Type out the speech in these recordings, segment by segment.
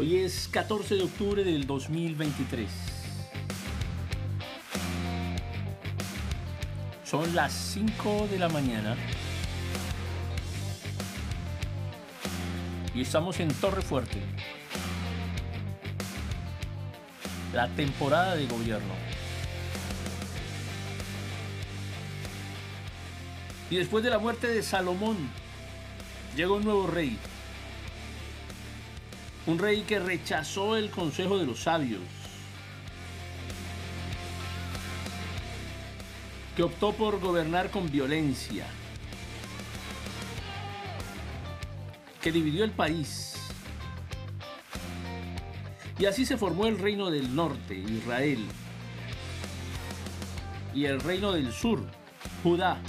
Hoy es 14 de octubre del 2023. Son las 5 de la mañana. Y estamos en Torre Fuerte. La temporada de gobierno. Y después de la muerte de Salomón, llegó un nuevo rey. Un rey que rechazó el consejo de los sabios. Que optó por gobernar con violencia. Que dividió el país. Y así se formó el reino del norte, Israel. Y el reino del sur, Judá.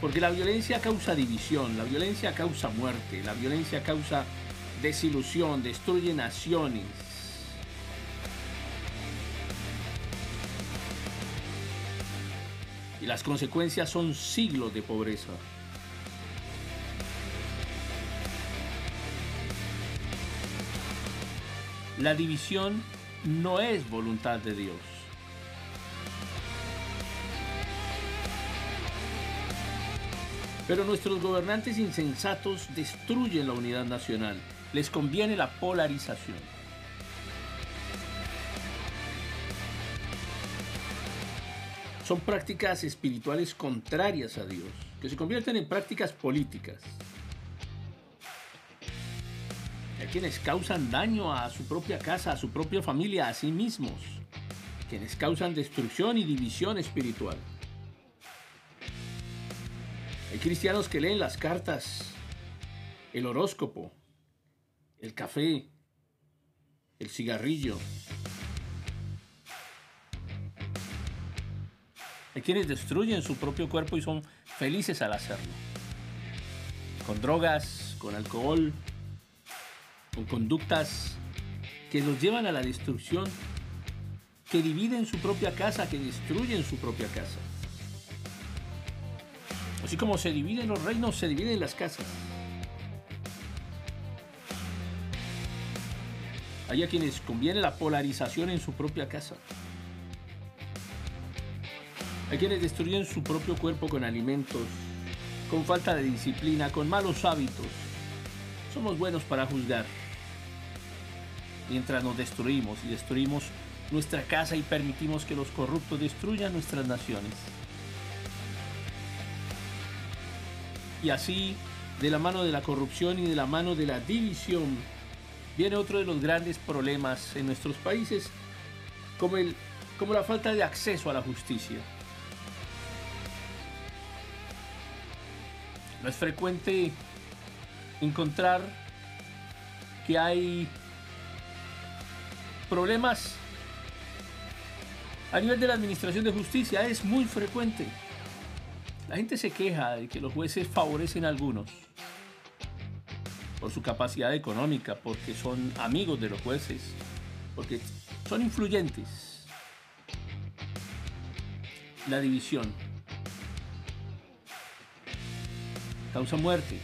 Porque la violencia causa división, la violencia causa muerte, la violencia causa desilusión, destruye naciones. Y las consecuencias son siglos de pobreza. La división no es voluntad de Dios. Pero nuestros gobernantes insensatos destruyen la unidad nacional. Les conviene la polarización. Son prácticas espirituales contrarias a Dios, que se convierten en prácticas políticas. Hay quienes causan daño a su propia casa, a su propia familia, a sí mismos. Quienes causan destrucción y división espiritual. Hay cristianos que leen las cartas, el horóscopo, el café, el cigarrillo. Hay quienes destruyen su propio cuerpo y son felices al hacerlo. Con drogas, con alcohol, con conductas que los llevan a la destrucción, que dividen su propia casa, que destruyen su propia casa. Así como se dividen los reinos, se dividen las casas. Hay a quienes conviene la polarización en su propia casa. Hay quienes destruyen su propio cuerpo con alimentos, con falta de disciplina, con malos hábitos. Somos buenos para juzgar. Mientras nos destruimos y destruimos nuestra casa y permitimos que los corruptos destruyan nuestras naciones. Y así, de la mano de la corrupción y de la mano de la división, viene otro de los grandes problemas en nuestros países, como, el, como la falta de acceso a la justicia. No es frecuente encontrar que hay problemas a nivel de la administración de justicia. Es muy frecuente. La gente se queja de que los jueces favorecen a algunos por su capacidad económica, porque son amigos de los jueces, porque son influyentes. La división causa muerte.